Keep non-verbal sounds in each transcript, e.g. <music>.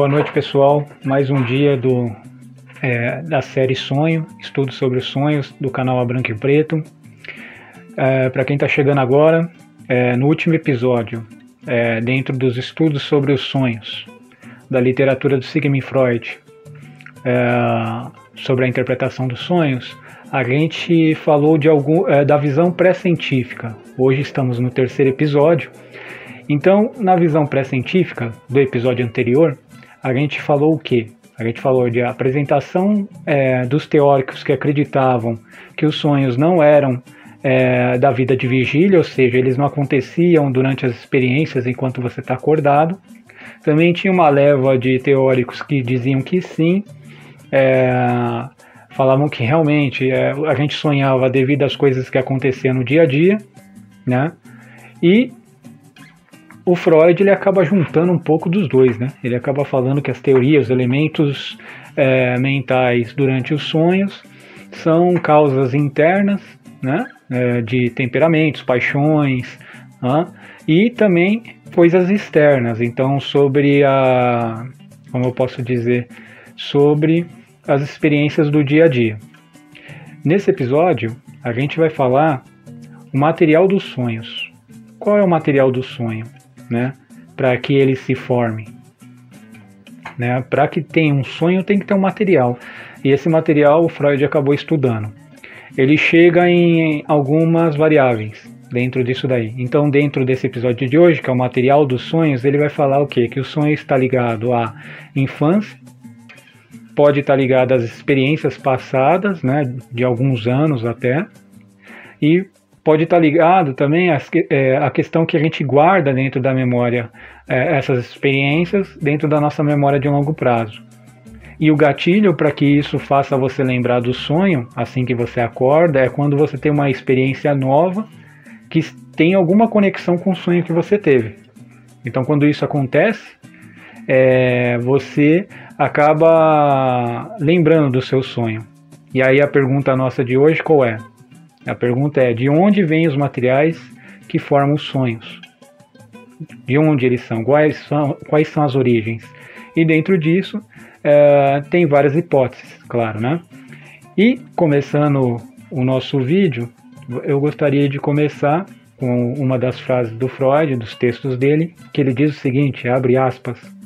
Boa noite, pessoal. Mais um dia do, é, da série Sonho, estudo sobre os sonhos do canal A Branco e Preto. É, Para quem está chegando agora, é, no último episódio, é, dentro dos estudos sobre os sonhos da literatura do Sigmund Freud, é, sobre a interpretação dos sonhos, a gente falou de algum, é, da visão pré-científica. Hoje estamos no terceiro episódio. Então, na visão pré-científica do episódio anterior, a gente falou o quê? A gente falou de apresentação é, dos teóricos que acreditavam que os sonhos não eram é, da vida de vigília, ou seja, eles não aconteciam durante as experiências enquanto você está acordado. Também tinha uma leva de teóricos que diziam que sim, é, falavam que realmente é, a gente sonhava devido às coisas que aconteciam no dia a dia, né? E o Freud ele acaba juntando um pouco dos dois, né? Ele acaba falando que as teorias, os elementos é, mentais durante os sonhos são causas internas, né? É, de temperamentos, paixões, né? e também coisas externas. Então, sobre a, como eu posso dizer, sobre as experiências do dia a dia. Nesse episódio, a gente vai falar o material dos sonhos. Qual é o material do sonho? Né? Para que ele se forme. Né? Para que tenha um sonho, tem que ter um material. E esse material o Freud acabou estudando. Ele chega em algumas variáveis dentro disso daí. Então, dentro desse episódio de hoje, que é o material dos sonhos, ele vai falar o quê? Que o sonho está ligado à infância, pode estar ligado às experiências passadas, né, de alguns anos até, e pode estar ligado também é, à questão que a gente guarda dentro da memória é, essas experiências dentro da nossa memória de longo prazo. E o gatilho para que isso faça você lembrar do sonho, assim que você acorda, é quando você tem uma experiência nova que tem alguma conexão com o sonho que você teve. Então, quando isso acontece, é, você acaba lembrando do seu sonho. E aí a pergunta nossa de hoje qual é? A pergunta é: de onde vêm os materiais que formam os sonhos? De onde eles são? Quais são, quais são as origens? E dentro disso, é, tem várias hipóteses, claro, né? E começando o nosso vídeo, eu gostaria de começar com uma das frases do Freud, dos textos dele, que ele diz o seguinte: abre aspas.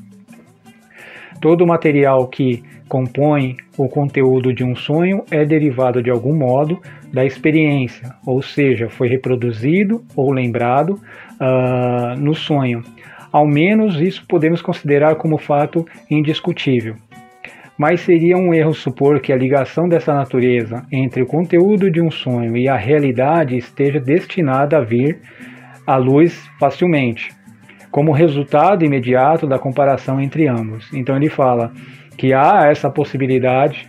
Todo material que compõe o conteúdo de um sonho é derivado de algum modo da experiência, ou seja, foi reproduzido ou lembrado uh, no sonho. Ao menos isso podemos considerar como fato indiscutível. Mas seria um erro supor que a ligação dessa natureza entre o conteúdo de um sonho e a realidade esteja destinada a vir à luz facilmente, como resultado imediato da comparação entre ambos. Então ele fala que há essa possibilidade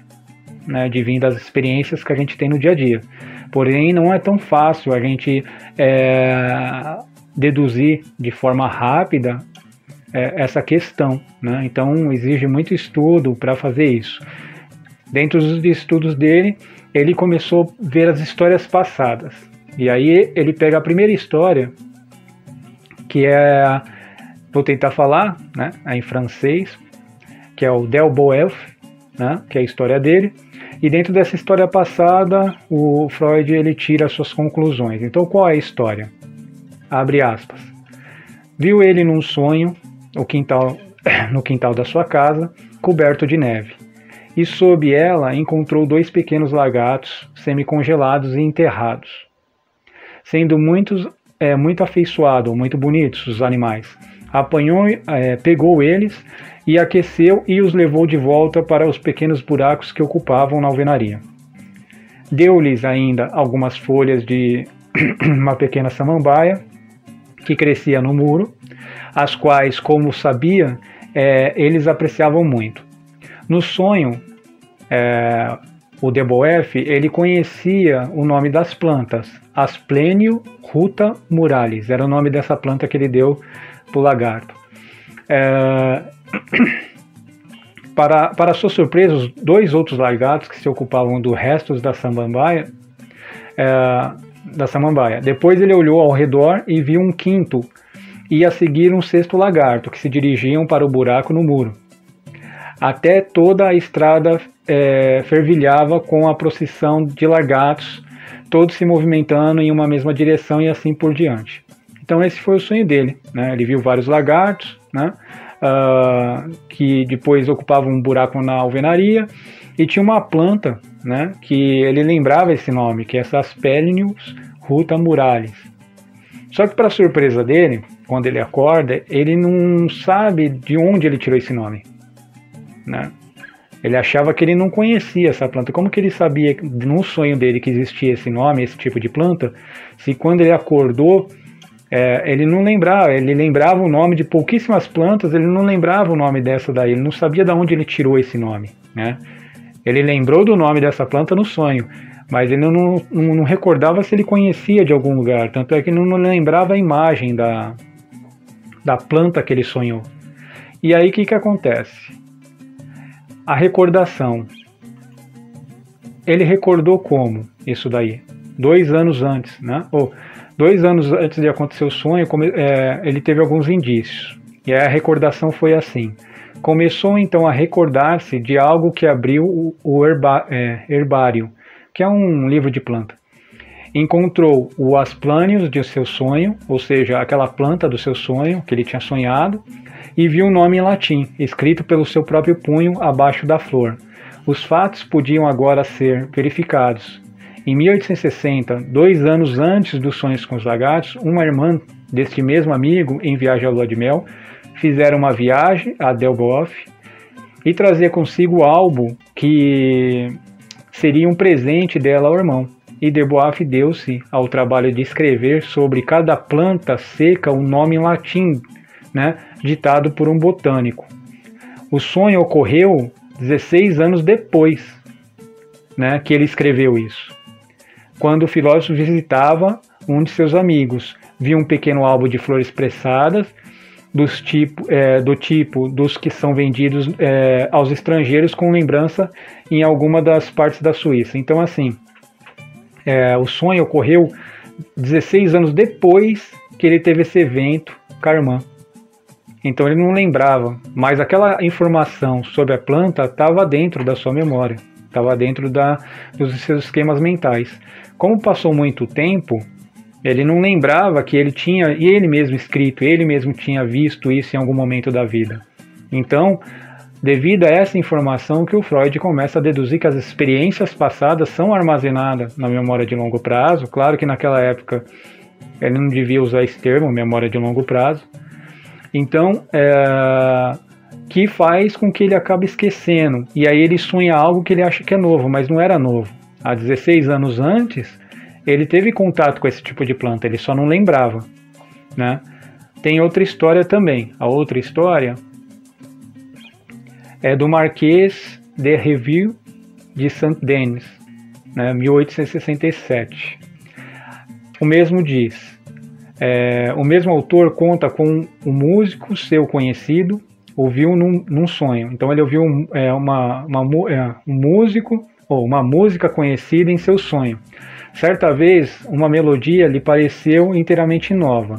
né, de vir das experiências que a gente tem no dia a dia. Porém, não é tão fácil a gente é, deduzir de forma rápida é, essa questão. Né? Então, exige muito estudo para fazer isso. Dentro dos estudos dele, ele começou a ver as histórias passadas. E aí ele pega a primeira história, que é, vou tentar falar, né, em francês, que é o Del Boelf, né, que é a história dele. E dentro dessa história passada, o Freud ele tira suas conclusões. Então, qual é a história? Abre aspas. Viu ele num sonho no quintal, <coughs> no quintal da sua casa, coberto de neve. E sob ela encontrou dois pequenos lagartos semicongelados e enterrados. Sendo muitos, é, muito afeiçoados, muito bonitos os animais. Apanhou, é, pegou eles e aqueceu e os levou de volta para os pequenos buracos que ocupavam na alvenaria. Deu-lhes ainda algumas folhas de <clears throat> uma pequena samambaia que crescia no muro, as quais, como sabia, é, eles apreciavam muito. No sonho, é, o Deboef ele conhecia o nome das plantas, Asplenio ruta muralis, era o nome dessa planta que ele deu para o lagarto. É, <clears throat> para, para sua surpresa, os dois outros lagartos que se ocupavam do restos da samambaia, é, da samambaia. Depois ele olhou ao redor e viu um quinto e a seguir um sexto lagarto que se dirigiam para o buraco no muro. até toda a estrada é, fervilhava com a procissão de lagartos, todos se movimentando em uma mesma direção e assim por diante. Então esse foi o sonho dele. Né? Ele viu vários lagartos, né? Uh, que depois ocupavam um buraco na alvenaria e tinha uma planta, né? Que ele lembrava esse nome, que é Saspelnius rutamuralis. Só que para surpresa dele, quando ele acorda, ele não sabe de onde ele tirou esse nome, né? Ele achava que ele não conhecia essa planta. Como que ele sabia no sonho dele que existia esse nome, esse tipo de planta, se quando ele acordou é, ele não lembrava, ele lembrava o nome de pouquíssimas plantas, ele não lembrava o nome dessa daí, ele não sabia de onde ele tirou esse nome, né? Ele lembrou do nome dessa planta no sonho, mas ele não, não, não recordava se ele conhecia de algum lugar, tanto é que ele não lembrava a imagem da, da planta que ele sonhou. E aí o que, que acontece? A recordação. Ele recordou como isso daí? Dois anos antes, né? Ou Dois anos antes de acontecer o sonho, é, ele teve alguns indícios. E a recordação foi assim. Começou então a recordar-se de algo que abriu o, herba, é, herbário, que é um livro de planta. Encontrou o asplânios de seu sonho, ou seja, aquela planta do seu sonho que ele tinha sonhado, e viu um nome em latim, escrito pelo seu próprio punho abaixo da flor. Os fatos podiam agora ser verificados, em 1860, dois anos antes dos sonhos com os lagartos, uma irmã deste mesmo amigo, em viagem à lua de mel, fizeram uma viagem a Delboff e trazia consigo o que seria um presente dela ao irmão. E Delboff deu-se ao trabalho de escrever sobre cada planta seca um nome em latim, né, ditado por um botânico. O sonho ocorreu 16 anos depois né, que ele escreveu isso quando o filósofo visitava um de seus amigos. Viu um pequeno álbum de flores pressadas, dos tipo, é, do tipo dos que são vendidos é, aos estrangeiros com lembrança em alguma das partes da Suíça. Então, assim, é, o sonho ocorreu 16 anos depois que ele teve esse evento Carman. Então ele não lembrava, mas aquela informação sobre a planta estava dentro da sua memória, estava dentro da, dos seus esquemas mentais. Como passou muito tempo, ele não lembrava que ele tinha, e ele mesmo escrito, ele mesmo tinha visto isso em algum momento da vida. Então, devido a essa informação que o Freud começa a deduzir que as experiências passadas são armazenadas na memória de longo prazo. Claro que naquela época ele não devia usar esse termo, memória de longo prazo. Então, é, que faz com que ele acabe esquecendo. E aí ele sonha algo que ele acha que é novo, mas não era novo há 16 anos antes, ele teve contato com esse tipo de planta, ele só não lembrava, né? Tem outra história também. A outra história é do Marquês de Reville de Saint-Denis, né, 1867. O mesmo diz, é, o mesmo autor conta com um músico seu conhecido, ouviu num, num sonho. Então ele ouviu um, é, uma, uma, é, um músico ou uma música conhecida em seu sonho. Certa vez, uma melodia lhe pareceu inteiramente nova.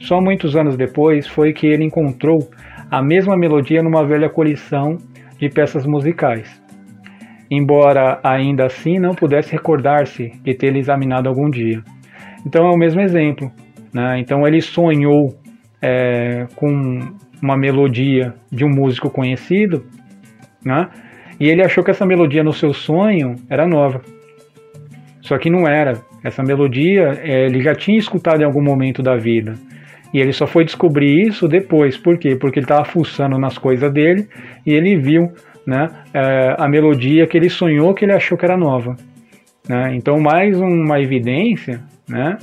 Só muitos anos depois foi que ele encontrou a mesma melodia numa velha coleção de peças musicais. Embora ainda assim não pudesse recordar-se de tê-la examinado algum dia. Então é o mesmo exemplo. Né? Então ele sonhou é, com uma melodia de um músico conhecido, né? E ele achou que essa melodia no seu sonho era nova. Só que não era. Essa melodia é, ele já tinha escutado em algum momento da vida. E ele só foi descobrir isso depois. Por quê? Porque ele estava fuçando nas coisas dele e ele viu né, é, a melodia que ele sonhou que ele achou que era nova. Né? Então, mais uma evidência, né,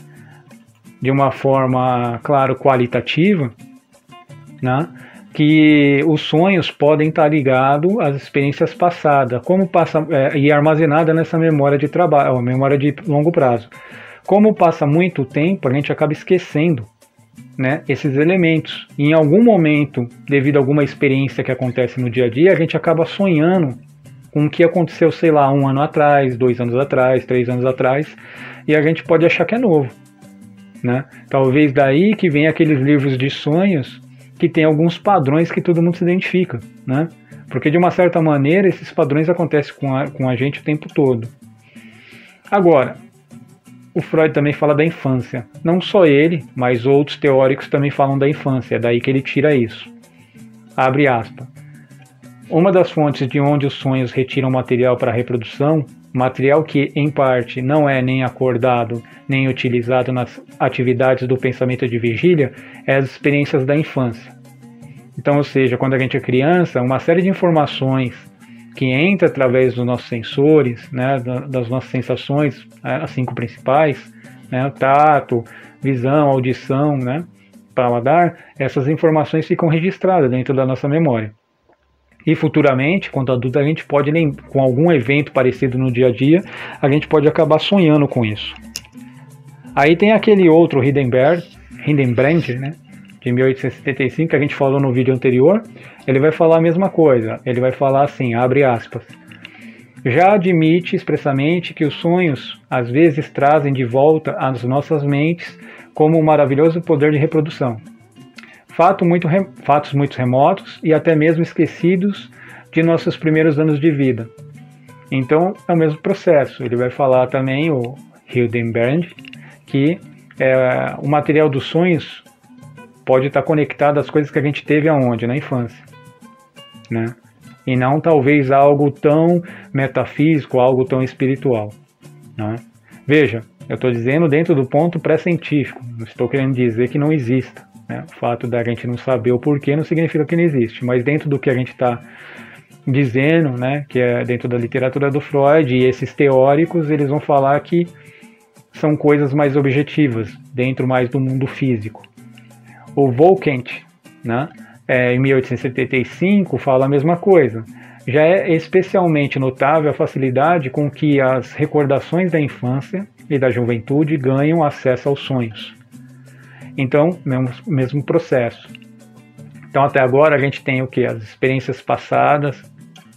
de uma forma, claro, qualitativa, né, que os sonhos podem estar ligados às experiências passadas, como passa é, e armazenada nessa memória de trabalho, memória de longo prazo. Como passa muito tempo, a gente acaba esquecendo, né, esses elementos. E em algum momento, devido a alguma experiência que acontece no dia a dia, a gente acaba sonhando com o que aconteceu, sei lá, um ano atrás, dois anos atrás, três anos atrás, e a gente pode achar que é novo, né? Talvez daí que vem aqueles livros de sonhos que tem alguns padrões que todo mundo se identifica, né? Porque de uma certa maneira esses padrões acontecem com a, com a gente o tempo todo. Agora, o Freud também fala da infância. Não só ele, mas outros teóricos também falam da infância. É daí que ele tira isso. Abre aspas. Uma das fontes de onde os sonhos retiram material para a reprodução, material que, em parte, não é nem acordado nem utilizado nas atividades do pensamento de vigília, é as experiências da infância. Então, ou seja, quando a gente é criança, uma série de informações que entra através dos nossos sensores, né, das nossas sensações, né, as cinco principais, né, tato, visão, audição, né, paladar, essas informações ficam registradas dentro da nossa memória. E futuramente, quando adulto, a gente pode, com algum evento parecido no dia a dia, a gente pode acabar sonhando com isso. Aí tem aquele outro Hindenburg, Hindenbrand, né, de 1875, que a gente falou no vídeo anterior, ele vai falar a mesma coisa. Ele vai falar assim, abre aspas. Já admite expressamente que os sonhos às vezes trazem de volta às nossas mentes como um maravilhoso poder de reprodução. Fato muito fatos muito remotos e até mesmo esquecidos de nossos primeiros anos de vida. Então é o mesmo processo. Ele vai falar também, o Hildenberg, que é, o material dos sonhos pode estar conectado às coisas que a gente teve aonde? Na infância. Né? E não talvez algo tão metafísico, algo tão espiritual. Né? Veja, eu estou dizendo dentro do ponto pré-científico, não estou querendo dizer que não exista. Né? O fato da gente não saber o porquê não significa que não existe, mas dentro do que a gente está dizendo, né, que é dentro da literatura do Freud e esses teóricos, eles vão falar que são coisas mais objetivas, dentro mais do mundo físico. O Volkent, né, é, em 1875, fala a mesma coisa. Já é especialmente notável a facilidade com que as recordações da infância e da juventude ganham acesso aos sonhos. Então, mesmo, mesmo processo. Então, até agora a gente tem o que? As experiências passadas,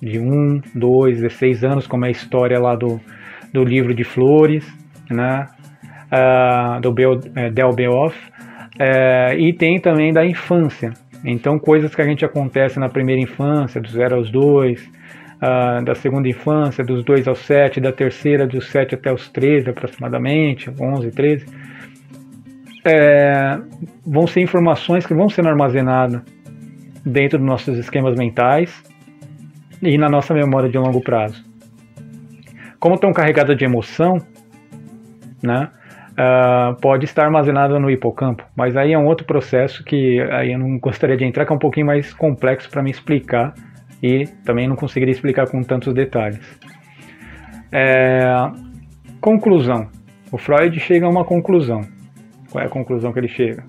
de 1, 2, 16 anos, como é a história lá do, do livro de flores, né? Uh, do é, Del Beoff, é, e tem também da infância. Então, coisas que a gente acontece na primeira infância, dos 0 aos 2, uh, ah, da segunda infância, dos 2 aos 7, da terceira, dos 7 até os 13 aproximadamente, 11, 13, é, vão ser informações que vão sendo armazenadas dentro dos nossos esquemas mentais e na nossa memória de longo prazo. Como estão carregadas de emoção, né? uh, pode estar armazenada no hipocampo, mas aí é um outro processo que aí eu não gostaria de entrar, que é um pouquinho mais complexo para me explicar e também não conseguiria explicar com tantos detalhes. É, conclusão. O Freud chega a uma conclusão. Qual é a conclusão que ele chega?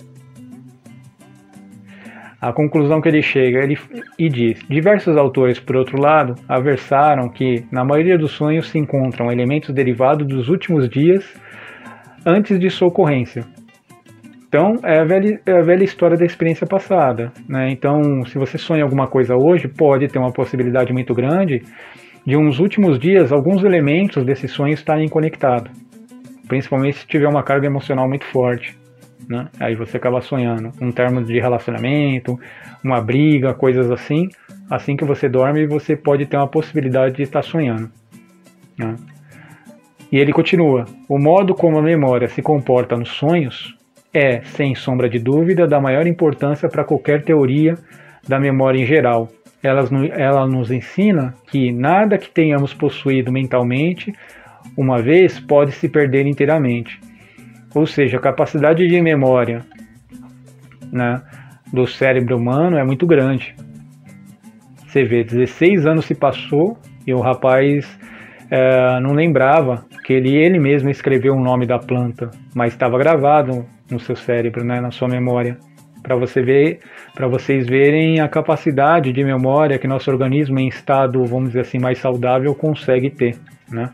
A conclusão que ele chega ele, e diz: diversos autores, por outro lado, aversaram que, na maioria dos sonhos, se encontram elementos derivados dos últimos dias antes de sua ocorrência. Então, é a velha, é a velha história da experiência passada. Né? Então, se você sonha alguma coisa hoje, pode ter uma possibilidade muito grande de uns últimos dias alguns elementos desse sonho estarem conectados. Principalmente se tiver uma carga emocional muito forte. Né? Aí você acaba sonhando um termo de relacionamento, uma briga, coisas assim. Assim que você dorme, você pode ter uma possibilidade de estar sonhando. Né? E ele continua: o modo como a memória se comporta nos sonhos é, sem sombra de dúvida, da maior importância para qualquer teoria da memória em geral. Ela, ela nos ensina que nada que tenhamos possuído mentalmente uma vez pode se perder inteiramente. Ou seja, a capacidade de memória né, do cérebro humano é muito grande. Você vê, 16 anos se passou e o rapaz é, não lembrava que ele, ele mesmo escreveu o nome da planta, mas estava gravado no seu cérebro, né, na sua memória, para você ver, para vocês verem a capacidade de memória que nosso organismo em estado, vamos dizer assim, mais saudável consegue ter, né?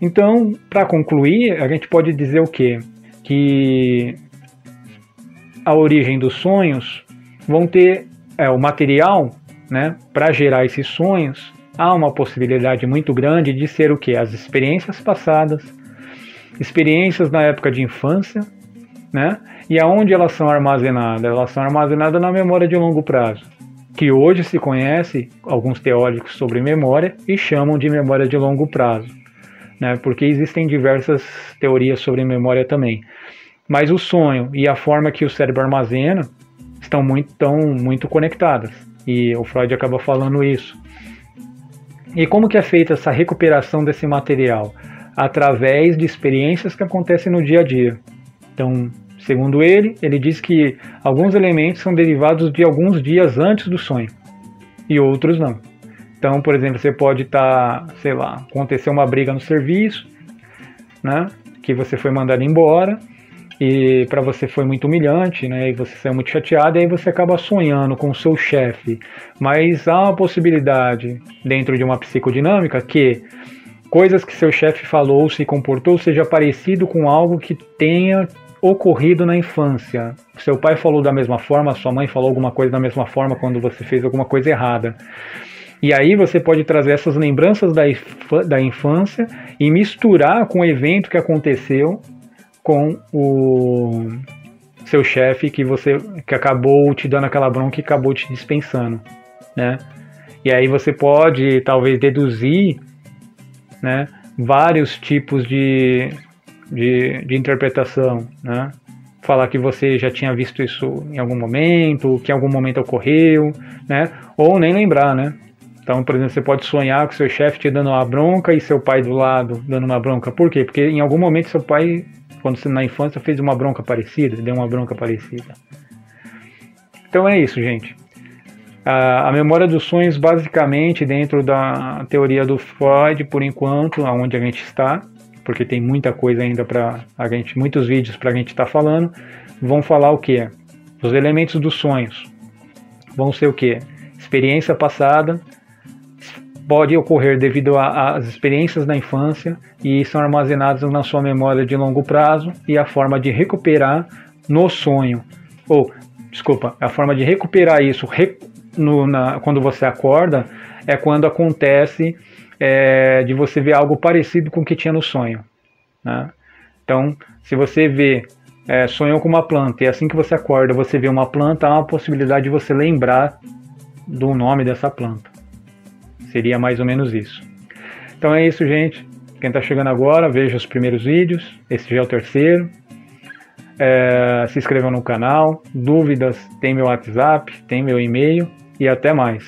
Então, para concluir, a gente pode dizer o quê? Que a origem dos sonhos vão ter é, o material, né, para gerar esses sonhos há uma possibilidade muito grande de ser o que? As experiências passadas, experiências na época de infância, né? E aonde elas são armazenadas? Elas são armazenadas na memória de longo prazo, que hoje se conhece alguns teóricos sobre memória e chamam de memória de longo prazo, né? Porque existem diversas teorias sobre memória também. Mas o sonho e a forma que o cérebro armazena estão muito, estão muito conectadas. E o Freud acaba falando isso. E como que é feita essa recuperação desse material? Através de experiências que acontecem no dia a dia. Então, segundo ele, ele diz que alguns elementos são derivados de alguns dias antes do sonho e outros não. Então, por exemplo, você pode estar, tá, sei lá, acontecer uma briga no serviço, né? Que você foi mandado embora e para você foi muito humilhante, né? E você saiu muito chateado e aí você acaba sonhando com o seu chefe. Mas há uma possibilidade dentro de uma psicodinâmica que coisas que seu chefe falou, se comportou, seja parecido com algo que tenha ocorrido na infância. Seu pai falou da mesma forma, sua mãe falou alguma coisa da mesma forma quando você fez alguma coisa errada. E aí você pode trazer essas lembranças da, da infância e misturar com o evento que aconteceu com o seu chefe que você que acabou te dando aquela bronca e acabou te dispensando, né? E aí você pode talvez deduzir, né, vários tipos de de, de interpretação, né? Falar que você já tinha visto isso em algum momento, que em algum momento ocorreu, né? Ou nem lembrar, né? Então, por exemplo, você pode sonhar com seu chefe te dando uma bronca e seu pai do lado dando uma bronca. Por quê? Porque em algum momento seu pai, quando você na infância, fez uma bronca parecida, deu uma bronca parecida. Então é isso, gente. A, memória dos sonhos, basicamente, dentro da teoria do Freud, por enquanto, aonde a gente está, porque tem muita coisa ainda para a gente, muitos vídeos para a gente estar tá falando, vão falar o que? Os elementos dos sonhos vão ser o que? Experiência passada, pode ocorrer devido às experiências da infância e são armazenadas na sua memória de longo prazo e a forma de recuperar no sonho ou desculpa, a forma de recuperar isso no, na, quando você acorda é quando acontece é, de você ver algo parecido com o que tinha no sonho. Né? Então, se você vê, é, sonhou com uma planta e assim que você acorda você vê uma planta, há uma possibilidade de você lembrar do nome dessa planta. Seria mais ou menos isso. Então é isso, gente. Quem está chegando agora, veja os primeiros vídeos. Esse já é o terceiro. É, se inscrevam no canal. Dúvidas, tem meu WhatsApp, tem meu e-mail. E até mais.